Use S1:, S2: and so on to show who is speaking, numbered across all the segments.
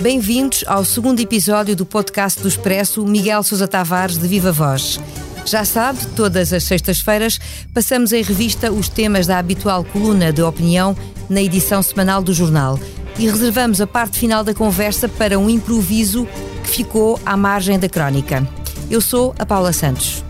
S1: Bem-vindos ao segundo episódio do podcast do Expresso Miguel Sousa Tavares de Viva Voz. Já sabe, todas as sextas-feiras passamos em revista os temas da habitual coluna de opinião na edição semanal do jornal e reservamos a parte final da conversa para um improviso que ficou à margem da crónica. Eu sou a Paula Santos.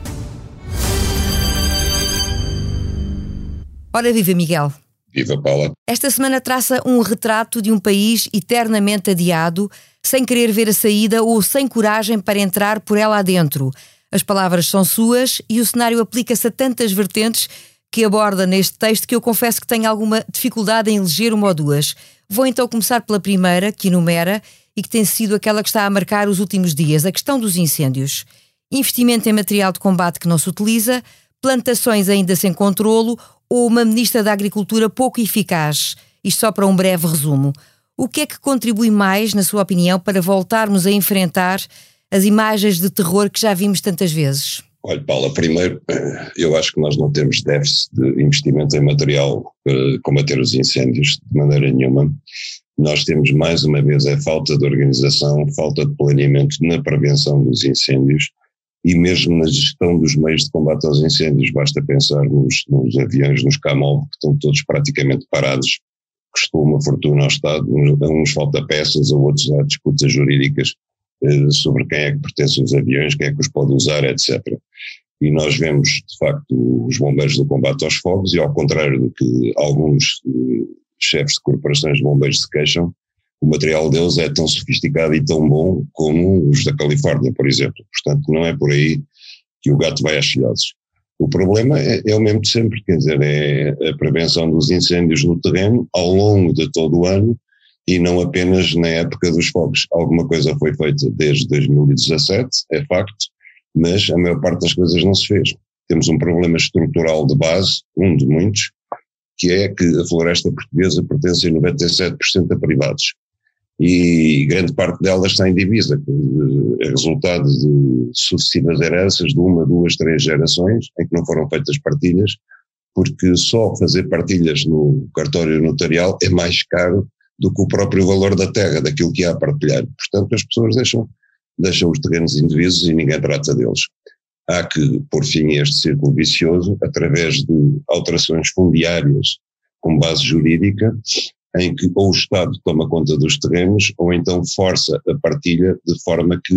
S1: Ora viva Miguel.
S2: Viva Paula.
S1: Esta semana traça um retrato de um país eternamente adiado, sem querer ver a saída ou sem coragem para entrar por ela adentro. As palavras são suas e o cenário aplica-se a tantas vertentes que aborda neste texto que eu confesso que tenho alguma dificuldade em eleger uma ou duas. Vou então começar pela primeira, que enumera e que tem sido aquela que está a marcar os últimos dias, a questão dos incêndios. Investimento em material de combate que não se utiliza, plantações ainda sem controlo ou uma ministra da Agricultura pouco eficaz? Isto só para um breve resumo. O que é que contribui mais, na sua opinião, para voltarmos a enfrentar as imagens de terror que já vimos tantas vezes?
S2: Olha, Paula, primeiro, eh, eu acho que nós não temos déficit de investimento em material para combater os incêndios de maneira nenhuma. Nós temos, mais uma vez, a falta de organização, falta de planeamento na prevenção dos incêndios e mesmo na gestão dos meios de combate aos incêndios. Basta pensar nos, nos aviões, nos Camov, que estão todos praticamente parados, custou uma fortuna ao Estado, uns, uns falta peças, a outros há disputas jurídicas eh, sobre quem é que pertence os aviões, quem é que os pode usar, etc. E nós vemos, de facto, os bombeiros do combate aos fogos, e ao contrário do que alguns eh, chefes de corporações de bombeiros se queixam, o material deles é tão sofisticado e tão bom como os da Califórnia, por exemplo. Portanto, não é por aí que o gato vai às filhotes. O problema é, é, o mesmo de sempre, quer dizer, é a prevenção dos incêndios no terreno ao longo de todo o ano e não apenas na época dos fogos. Alguma coisa foi feita desde 2017, é facto, mas a maior parte das coisas não se fez. Temos um problema estrutural de base, um de muitos, que é que a floresta portuguesa pertence a 97% a privados e grande parte delas está em divisa, que é resultado de sucessivas heranças de uma, duas, três gerações em que não foram feitas partilhas, porque só fazer partilhas no cartório notarial é mais caro do que o próprio valor da terra, daquilo que há a partilhar. Portanto, as pessoas deixam, deixam os terrenos indivisos e ninguém trata deles. Há que pôr fim a este círculo vicioso através de alterações fundiárias com base jurídica em que ou o Estado toma conta dos terrenos ou então força a partilha de forma que,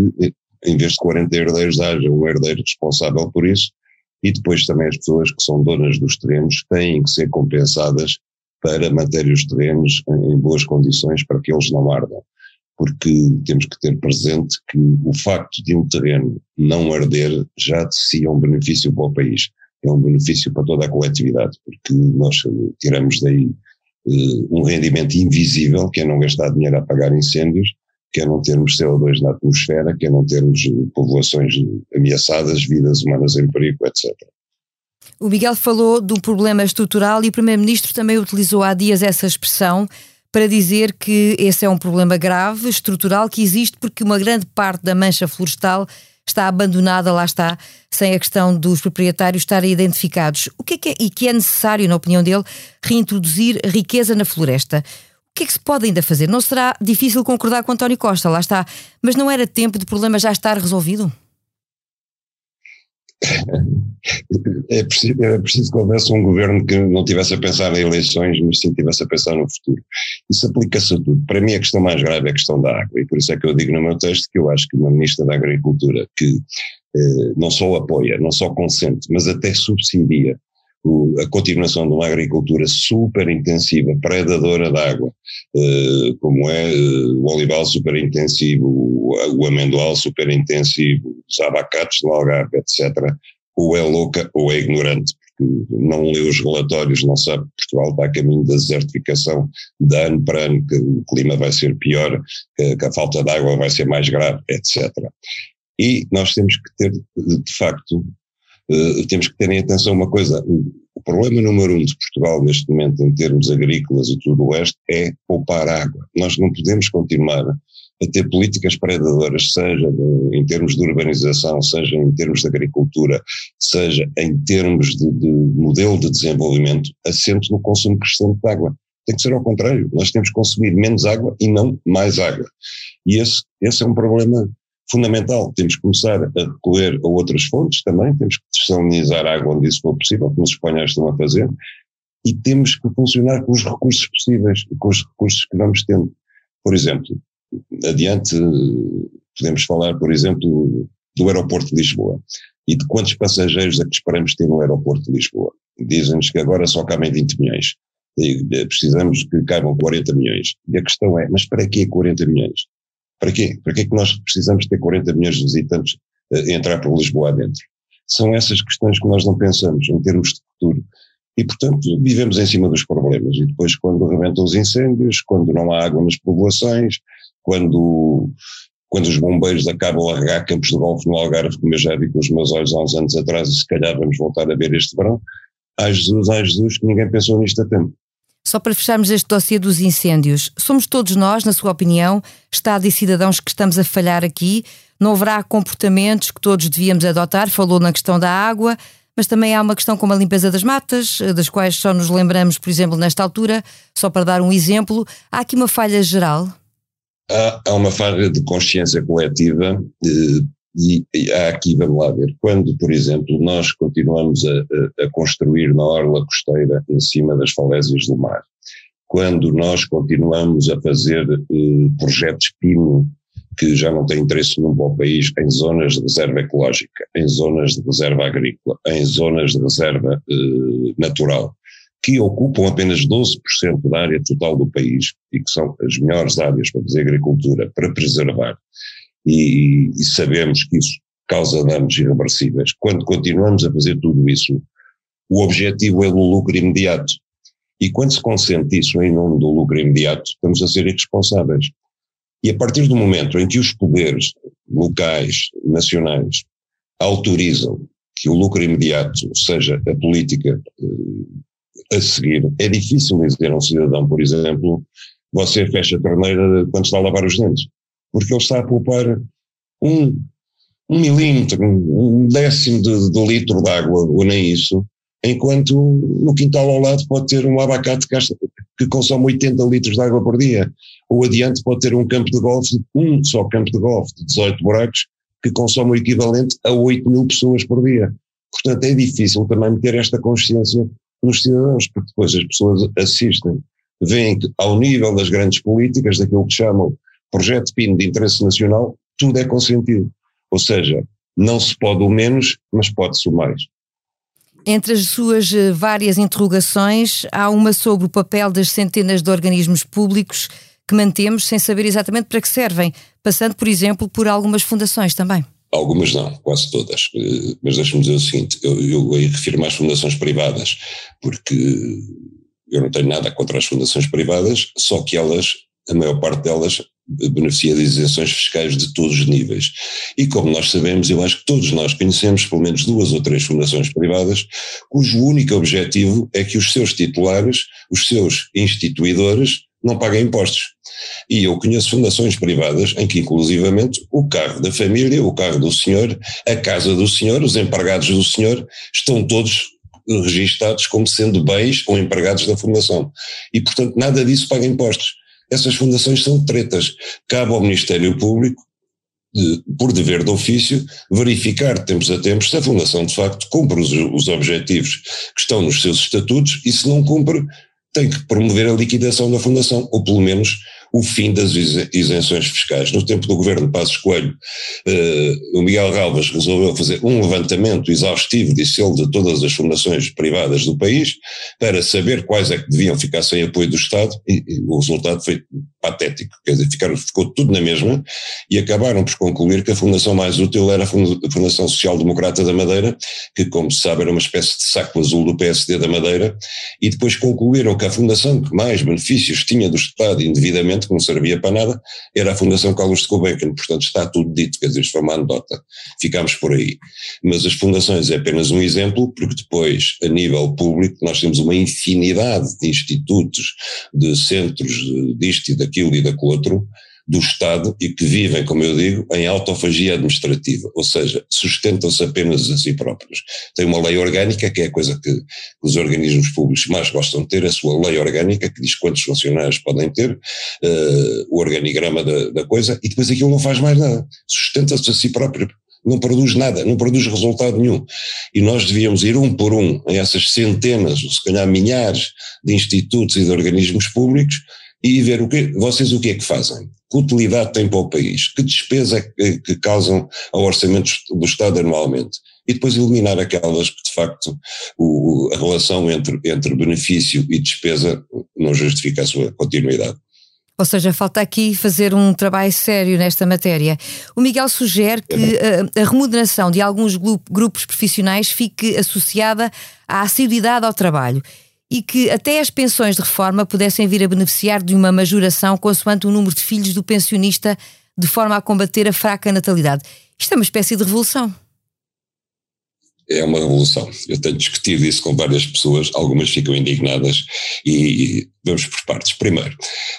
S2: em vez de 40 herdeiros, haja um herdeiro responsável por isso e depois também as pessoas que são donas dos terrenos têm que ser compensadas para manter os terrenos em boas condições para que eles não ardam. Porque temos que ter presente que o facto de um terreno não arder já de si é um benefício para o país, é um benefício para toda a coletividade, porque nós tiramos daí um rendimento invisível, que é não gastar dinheiro a apagar incêndios, que é não termos CO2 na atmosfera, que é não termos populações ameaçadas, vidas humanas em perigo, etc.
S1: O Miguel falou um problema estrutural e o Primeiro-Ministro também utilizou há dias essa expressão para dizer que esse é um problema grave, estrutural, que existe porque uma grande parte da mancha florestal está abandonada, lá está, sem a questão dos proprietários estarem identificados. O que é que é, e que é necessário, na opinião dele, reintroduzir riqueza na floresta? O que é que se pode ainda fazer? Não será difícil concordar com António Costa, lá está, mas não era tempo de problema já estar resolvido?
S2: É preciso, era preciso que houvesse um governo que não tivesse a pensar em eleições, mas sim tivesse a pensar no futuro. Isso aplica-se a tudo. Para mim, a questão mais grave é a questão da água, e por isso é que eu digo no meu texto que eu acho que uma Ministra da Agricultura que eh, não só apoia, não só consente, mas até subsidia o, a continuação de uma agricultura super intensiva, predadora de água, eh, como é eh, o olival super intensivo, o, o amendoal super intensivo, os abacates no Algarve, etc., ou é louca ou é ignorante, porque não lê os relatórios, não sabe que Portugal está a caminho da desertificação de ano para ano, que o clima vai ser pior, que, que a falta de água vai ser mais grave, etc. E nós temos que ter, de facto, uh, temos que ter em atenção uma coisa, o problema número um de Portugal neste momento em termos agrícolas e tudo o resto é poupar água. Nós não podemos continuar a ter políticas predadoras, seja em termos de urbanização, seja em termos de agricultura, seja em termos de, de modelo de desenvolvimento, assente no consumo crescente de água. Tem que ser ao contrário, nós temos que consumir menos água e não mais água. E esse, esse é um problema fundamental. Temos que começar a recorrer a outras fontes também, temos que desalinizar a água onde isso for possível, como os espanhóis estão a fazer, e temos que funcionar com os recursos possíveis, com os recursos que vamos tendo. Por exemplo, adiante podemos falar, por exemplo, do aeroporto de Lisboa e de quantos passageiros é que esperamos ter no aeroporto de Lisboa. Dizem-nos que agora só cabem 20 milhões. E precisamos que caibam 40 milhões. E a questão é, mas para que 40 milhões? Para quê? Para que é que nós precisamos ter 40 milhões de visitantes a eh, entrar por Lisboa adentro? São essas questões que nós não pensamos em termos de futuro. E, portanto, vivemos em cima dos problemas. E depois, quando rebentam os incêndios, quando não há água nas povoações, quando, quando os bombeiros acabam a regar campos de golfe no Algarve, como eu já vi com os meus olhos há uns anos atrás, e se calhar vamos voltar a ver este verão, ai Jesus, ai Jesus, que ninguém pensou nisto a tempo.
S1: Só para fecharmos este dossiê dos incêndios, somos todos nós, na sua opinião, Estado e cidadãos que estamos a falhar aqui? Não haverá comportamentos que todos devíamos adotar? Falou na questão da água, mas também há uma questão como a limpeza das matas, das quais só nos lembramos, por exemplo, nesta altura, só para dar um exemplo. Há aqui uma falha geral?
S2: Há, há uma falha de consciência coletiva eh, e, e aqui, vamos lá ver, quando, por exemplo, nós continuamos a, a, a construir na orla costeira em cima das falésias do mar, quando nós continuamos a fazer eh, projetos PINO que já não têm interesse nenhum para o país em zonas de reserva ecológica, em zonas de reserva agrícola, em zonas de reserva eh, natural, que ocupam apenas 12% da área total do país e que são as melhores áreas para fazer agricultura, para preservar, e, e sabemos que isso causa danos irreversíveis. Quando continuamos a fazer tudo isso, o objetivo é o lucro imediato. E quando se consente isso em nome do lucro imediato, estamos a ser irresponsáveis. E a partir do momento em que os poderes locais, nacionais, autorizam que o lucro imediato seja a política eh, a seguir, é difícil dizer a um cidadão, por exemplo, você fecha a torneira quando está a lavar os dentes porque ele está a poupar um, um milímetro, um décimo de, de litro de água, ou nem isso, enquanto no quintal ao lado pode ter um abacate que consome 80 litros de água por dia, ou adiante pode ter um campo de golfe, um só campo de golfe de 18 buracos, que consome o equivalente a 8 mil pessoas por dia. Portanto, é difícil também meter esta consciência nos cidadãos, porque depois as pessoas assistem, veem que ao nível das grandes políticas, daquilo que chamam projeto PIN de interesse nacional, tudo é consentido. Ou seja, não se pode o menos, mas pode-se o mais.
S1: Entre as suas eh, várias interrogações, há uma sobre o papel das centenas de organismos públicos que mantemos sem saber exatamente para que servem, passando, por exemplo, por algumas fundações também.
S2: Algumas não, quase todas. Eh, mas deixa-me dizer o seguinte: eu, eu refiro-me às fundações privadas, porque eu não tenho nada contra as fundações privadas, só que elas, a maior parte delas, beneficia de isenções fiscais de todos os níveis. E como nós sabemos, eu acho que todos nós conhecemos pelo menos duas ou três fundações privadas cujo único objetivo é que os seus titulares, os seus instituidores, não paguem impostos. E eu conheço fundações privadas em que, inclusivamente, o carro da família, o carro do senhor, a casa do senhor, os empregados do senhor, estão todos registados como sendo bens ou empregados da fundação. E, portanto, nada disso paga impostos essas fundações são tretas. Cabe ao Ministério Público, de, por dever de ofício, verificar de tempos a tempos se a Fundação de facto cumpre os, os objetivos que estão nos seus estatutos e se não cumpre, tem que promover a liquidação da Fundação, ou pelo menos o fim das isenções fiscais. No tempo do governo Passos Coelho, eh, o Miguel Galvas resolveu fazer um levantamento exaustivo, disse ele, de todas as fundações privadas do país, para saber quais é que deviam ficar sem apoio do Estado, e, e o resultado foi patético, quer dizer, ficaram, ficou tudo na mesma, e acabaram por concluir que a fundação mais útil era a Fundação Social Democrata da Madeira, que, como se sabe, era uma espécie de saco azul do PSD da Madeira, e depois concluíram que a fundação que mais benefícios tinha do Estado indevidamente que não servia para nada, era a Fundação Carlos de Gulbenkian, portanto está tudo dito, quer dizer, isto foi uma anedota, ficámos por aí. Mas as fundações é apenas um exemplo, porque depois, a nível público, nós temos uma infinidade de institutos, de centros disto e daquilo e daquele outro, do Estado e que vivem, como eu digo, em autofagia administrativa, ou seja, sustentam-se apenas a si próprios. Tem uma lei orgânica, que é a coisa que os organismos públicos mais gostam de ter, a sua lei orgânica, que diz quantos funcionários podem ter, uh, o organigrama da, da coisa, e depois aquilo não faz mais nada, sustenta-se a si próprio não produz nada, não produz resultado nenhum. E nós devíamos ir um por um a essas centenas, ou se calhar milhares de institutos e de organismos públicos e ver o que, vocês o que é que fazem, que utilidade tem para o país, que despesa que, que causam ao orçamento do Estado anualmente. E depois eliminar aquelas que, de facto, o, a relação entre, entre benefício e despesa não justifica a sua continuidade.
S1: Ou seja, falta aqui fazer um trabalho sério nesta matéria. O Miguel sugere que a, eh, a remuneração de alguns grupos profissionais fique associada à assiduidade ao trabalho e que até as pensões de reforma pudessem vir a beneficiar de uma majoração consoante o número de filhos do pensionista, de forma a combater a fraca natalidade. Isto é uma espécie de revolução
S2: é uma revolução. Eu tenho discutido isso com várias pessoas, algumas ficam indignadas e vamos por partes. Primeiro,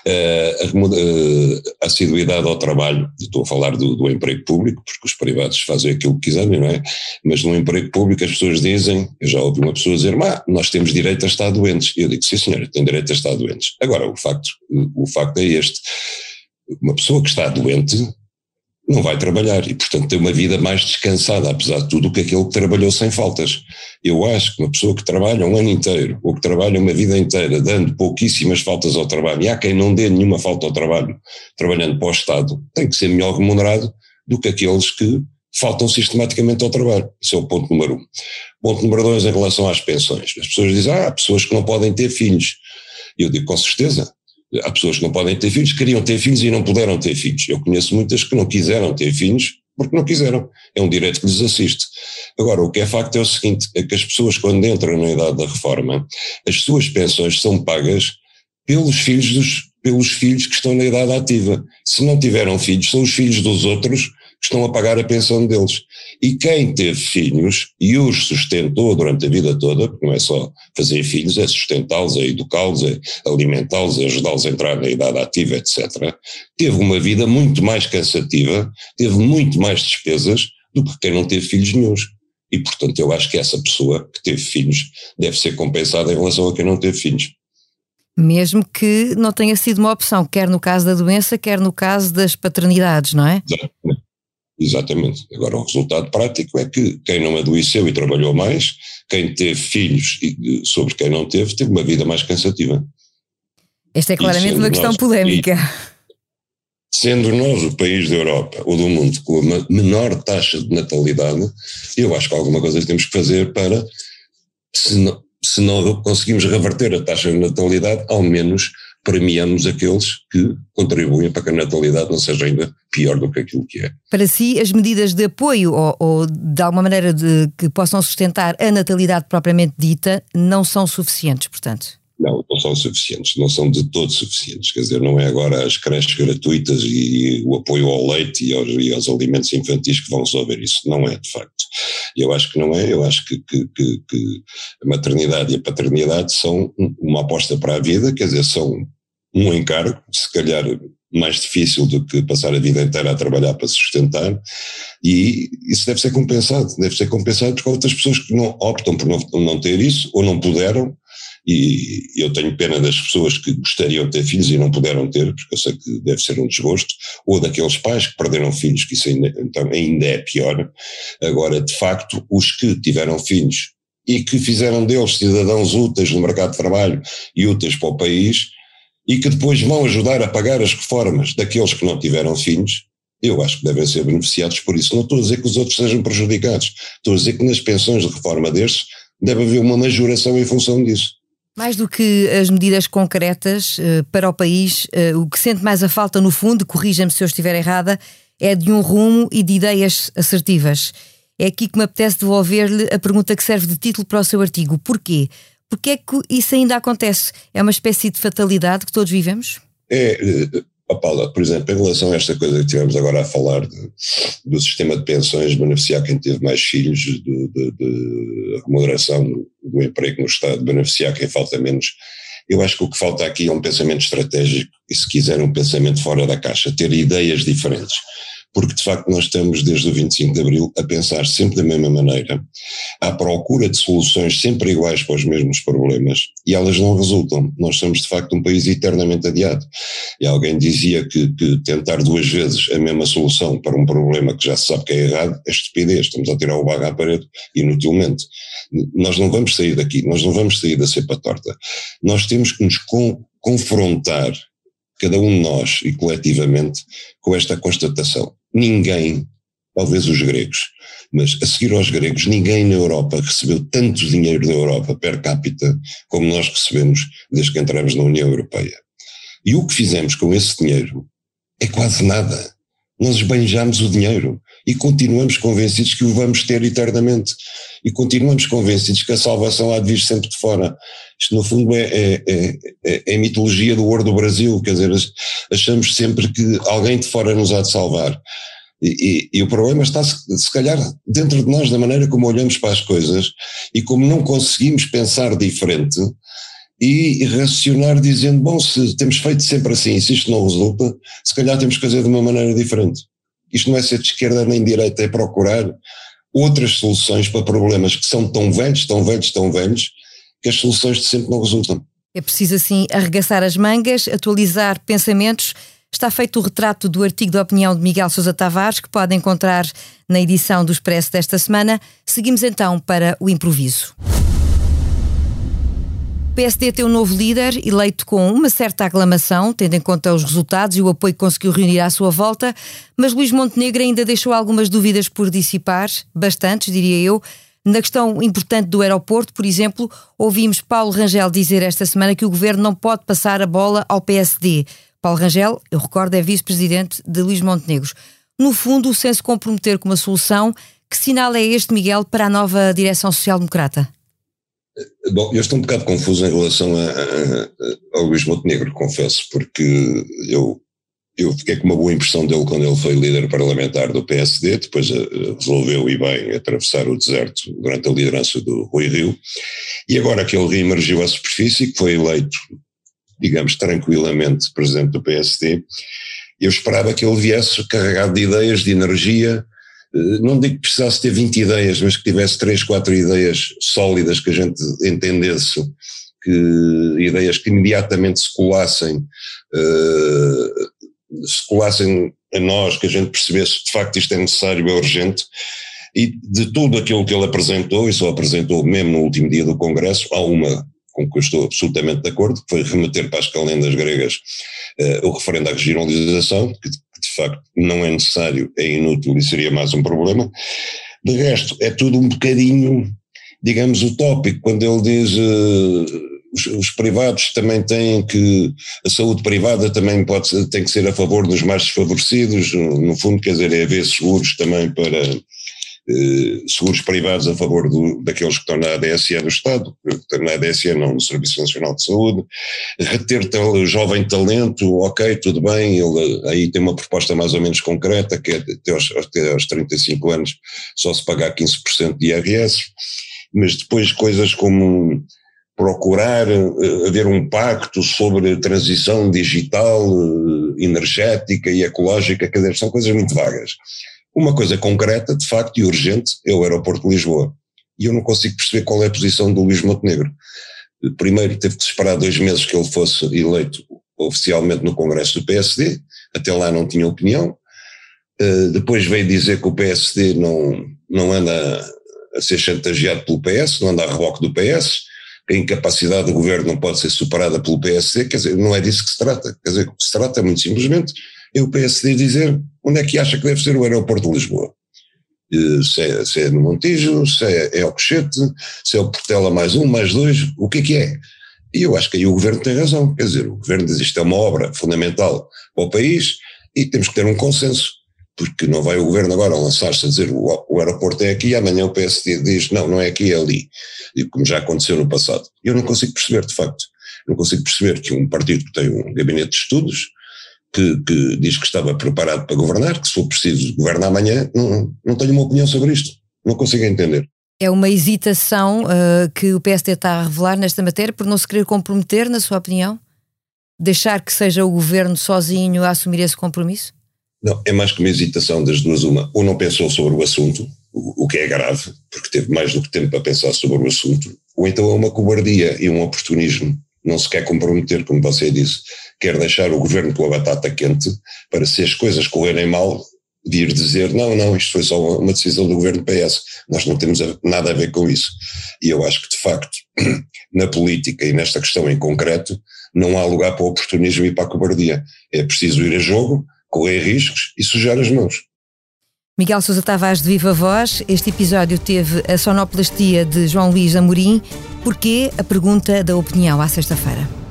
S2: eh, a, eh, a assiduidade ao trabalho, estou a falar do, do, emprego público, porque os privados fazem aquilo que quiserem, não é? Mas no emprego público as pessoas dizem, eu já ouvi uma pessoa dizer, mas nós temos direito a estar doentes. Eu digo, sim senhora, tem direito a estar doentes. Agora, o facto, o facto é este, uma pessoa que está doente não vai trabalhar e, portanto, tem uma vida mais descansada, apesar de tudo, que aquele que trabalhou sem faltas. Eu acho que uma pessoa que trabalha um ano inteiro ou que trabalha uma vida inteira dando pouquíssimas faltas ao trabalho, e há quem não dê nenhuma falta ao trabalho trabalhando para o Estado, tem que ser melhor remunerado do que aqueles que faltam sistematicamente ao trabalho. Esse é o ponto número um. Ponto número dois, em relação às pensões. As pessoas dizem, ah, há pessoas que não podem ter filhos. Eu digo, com certeza, Há pessoas que não podem ter filhos, queriam ter filhos e não puderam ter filhos. Eu conheço muitas que não quiseram ter filhos porque não quiseram. É um direito que lhes assiste. Agora, o que é facto é o seguinte: é que as pessoas, quando entram na idade da reforma, as suas pensões são pagas pelos filhos dos, pelos filhos que estão na idade ativa. Se não tiveram filhos, são os filhos dos outros estão a pagar a pensão deles. E quem teve filhos e os sustentou durante a vida toda, porque não é só fazer filhos, é sustentá-los, é educá-los, é alimentá-los, é ajudá-los a entrar na idade ativa, etc., teve uma vida muito mais cansativa, teve muito mais despesas do que quem não teve filhos nenhums. E, portanto, eu acho que essa pessoa que teve filhos deve ser compensada em relação a quem não teve filhos.
S1: Mesmo que não tenha sido uma opção, quer no caso da doença, quer no caso das paternidades, não é?
S2: Exatamente. Exatamente. Agora, o resultado prático é que quem não adoeceu e trabalhou mais, quem teve filhos sobre quem não teve, teve uma vida mais cansativa.
S1: Esta é claramente uma questão nós, polémica.
S2: Sendo nós o país da Europa ou do mundo com a menor taxa de natalidade, eu acho que alguma coisa temos que fazer para, se não, se não conseguimos reverter a taxa de natalidade, ao menos premiamos aqueles que contribuem para que a natalidade não seja ainda pior do que aquilo que é.
S1: Para si, as medidas de apoio ou, ou de alguma maneira de, que possam sustentar a natalidade propriamente dita não são suficientes, portanto?
S2: Não, não são suficientes, não são de todo suficientes. Quer dizer, não é agora as creches gratuitas e o apoio ao leite e aos, e aos alimentos infantis que vão resolver isso. Não é, de facto. Eu acho que não é, eu acho que, que, que, que a maternidade e a paternidade são uma aposta para a vida, quer dizer, são um encargo, se calhar mais difícil do que passar a vida inteira a trabalhar para sustentar, e isso deve ser compensado, deve ser compensado porque há outras pessoas que não optam por não, não ter isso, ou não puderam, e eu tenho pena das pessoas que gostariam de ter filhos e não puderam ter, porque eu sei que deve ser um desgosto, ou daqueles pais que perderam filhos, que isso ainda, então, ainda é pior. Agora, de facto, os que tiveram filhos e que fizeram deles cidadãos úteis no mercado de trabalho e úteis para o país, e que depois vão ajudar a pagar as reformas daqueles que não tiveram filhos, eu acho que devem ser beneficiados por isso. Não estou a dizer que os outros sejam prejudicados, estou a dizer que nas pensões de reforma destes deve haver uma majoração em função disso.
S1: Mais do que as medidas concretas uh, para o país, uh, o que sente mais a falta, no fundo, corrija-me se eu estiver errada, é de um rumo e de ideias assertivas. É aqui que me apetece devolver-lhe a pergunta que serve de título para o seu artigo. Porquê? Porque é que isso ainda acontece? É uma espécie de fatalidade que todos vivemos?
S2: É, oh Paula, por exemplo, em relação a esta coisa que tivemos agora a falar de, do sistema de pensões beneficiar quem teve mais filhos, de, de, de remuneração do emprego no Estado, beneficiar quem falta menos, Eu acho que o que falta aqui é um pensamento estratégico e, se quiser, um pensamento fora da caixa, ter ideias diferentes porque de facto nós estamos desde o 25 de Abril a pensar sempre da mesma maneira, à procura de soluções sempre iguais para os mesmos problemas e elas não resultam. Nós somos de facto um país eternamente adiado. E alguém dizia que, que tentar duas vezes a mesma solução para um problema que já se sabe que é errado é estupidez, estamos a tirar o barro à parede inutilmente. Nós não vamos sair daqui, nós não vamos sair da cepa torta. Nós temos que nos con confrontar cada um de nós e coletivamente com esta constatação ninguém, talvez os gregos, mas a seguir aos gregos, ninguém na Europa recebeu tanto dinheiro da Europa per capita como nós recebemos desde que entramos na União Europeia. E o que fizemos com esse dinheiro é quase nada. Nós esbanjamos o dinheiro e continuamos convencidos que o vamos ter eternamente. E continuamos convencidos que a salvação há de vir sempre de fora. Isto, no fundo, é, é, é, é, é a mitologia do ouro do Brasil, quer dizer, achamos sempre que alguém de fora nos há de salvar. E, e, e, o problema está, se, se calhar, dentro de nós, da maneira como olhamos para as coisas e como não conseguimos pensar diferente e racionar dizendo, bom, se temos feito sempre assim, se isto não resulta, se calhar temos que fazer de uma maneira diferente. Isto não é ser de esquerda nem de direita, é procurar outras soluções para problemas que são tão velhos, tão velhos, tão velhos, que as soluções de sempre não resultam.
S1: É preciso assim arregaçar as mangas, atualizar pensamentos. Está feito o retrato do artigo de opinião de Miguel Sousa Tavares, que pode encontrar na edição do Expresso desta semana. Seguimos então para o improviso. O PSD tem um novo líder, eleito com uma certa aclamação, tendo em conta os resultados e o apoio que conseguiu reunir à sua volta, mas Luís Montenegro ainda deixou algumas dúvidas por dissipar, bastantes, diria eu. Na questão importante do aeroporto, por exemplo, ouvimos Paulo Rangel dizer esta semana que o governo não pode passar a bola ao PSD. Paulo Rangel, eu recordo, é vice-presidente de Luís Montenegro. No fundo, sem se comprometer com uma solução, que sinal é este, Miguel, para a nova direção social-democrata?
S2: Bom, eu estou um bocado confuso em relação a, a, ao Luís Montenegro, confesso, porque eu, eu fiquei com uma boa impressão dele quando ele foi líder parlamentar do PSD, depois eh, resolveu e bem atravessar o deserto durante a liderança do Rui Rio, e agora que ele reemergiu à superfície, que foi eleito, digamos, tranquilamente presidente do PSD, eu esperava que ele viesse carregado de ideias, de energia, não digo que precisasse ter 20 ideias, mas que tivesse 3, 4 ideias sólidas que a gente entendesse, que ideias que imediatamente se colassem, uh, se colassem a nós, que a gente percebesse de facto isto é necessário, é urgente, e de tudo aquilo que ele apresentou, e só apresentou mesmo no último dia do Congresso, há uma com que eu estou absolutamente de acordo, que foi remeter para as calendas gregas uh, o referendo à regionalização, que de facto não é necessário, é inútil e seria mais um problema. De resto, é tudo um bocadinho, digamos, utópico, quando ele diz uh, os, os, privados também têm que, a saúde privada também pode, tem que ser a favor dos mais desfavorecidos, no fundo, quer dizer, é haver seguros também para eh, seguros privados a favor do, daqueles que estão na ADSE do Estado, na ADSE não, no Serviço Nacional de Saúde, reter tal, jovem talento, ok, tudo bem, ele aí tem uma proposta mais ou menos concreta, que é até aos, até aos 35 anos só se pagar 15% de IRS, mas depois coisas como procurar uh, haver um pacto sobre transição digital, energética e ecológica, quer dizer, são coisas muito vagas. Uma coisa concreta, de facto, e urgente, é o aeroporto de Lisboa. E eu não consigo perceber qual é a posição do Luís Montenegro. Primeiro, teve que esperar dois meses que ele fosse eleito oficialmente no Congresso do PSD, até lá não tinha opinião. Uh, depois veio dizer que o PSD não, não anda a ser chantageado pelo PS, não anda a reboque do PS, que a incapacidade do governo não pode ser superada pelo PSD, quer dizer, não é disso que se trata. Quer dizer, o que se trata é muito simplesmente é o PSD dizer onde é que acha que deve ser o aeroporto de Lisboa. Se é, se é no Montijo, se é, é Alcochete, se é o Portela mais um, mais dois, o que é que é? E eu acho que aí o governo tem razão, quer dizer, o governo diz isto é uma obra fundamental para o país e temos que ter um consenso, porque não vai o governo agora lançar-se a dizer o, o aeroporto é aqui, amanhã o PSD diz não, não é aqui, é ali, e como já aconteceu no passado. Eu não consigo perceber, de facto, não consigo perceber que um partido que tem um gabinete de estudos, que, que, diz que estava preparado para governar, que se for preciso governar amanhã, não, não tenho uma opinião sobre isto. Não consigo entender.
S1: É uma hesitação uh, que o PSD está a revelar nesta matéria por não se querer comprometer, na sua opinião? Deixar que seja o governo sozinho a assumir esse compromisso?
S2: Não, é mais que uma hesitação das duas, uma. Ou não pensou sobre o assunto, o, o que é grave, porque teve mais do que tempo para pensar sobre o assunto, ou então é uma cobardia e um oportunismo. Não se quer comprometer, como você disse, quer deixar o governo com a batata quente para se as coisas correrem mal, vir dizer não, não, isto foi só uma decisão do governo PS, nós não temos nada a ver com isso. E eu acho que, de facto, na política e nesta questão em concreto, não há lugar para o oportunismo e para a cobardia. É preciso ir a jogo, correr riscos e sujar as mãos.
S1: Miguel Sousa Tavares de Viva Voz, este episódio teve a sonoplastia de João Luís Amorim. Porquê? A pergunta da opinião à sexta-feira.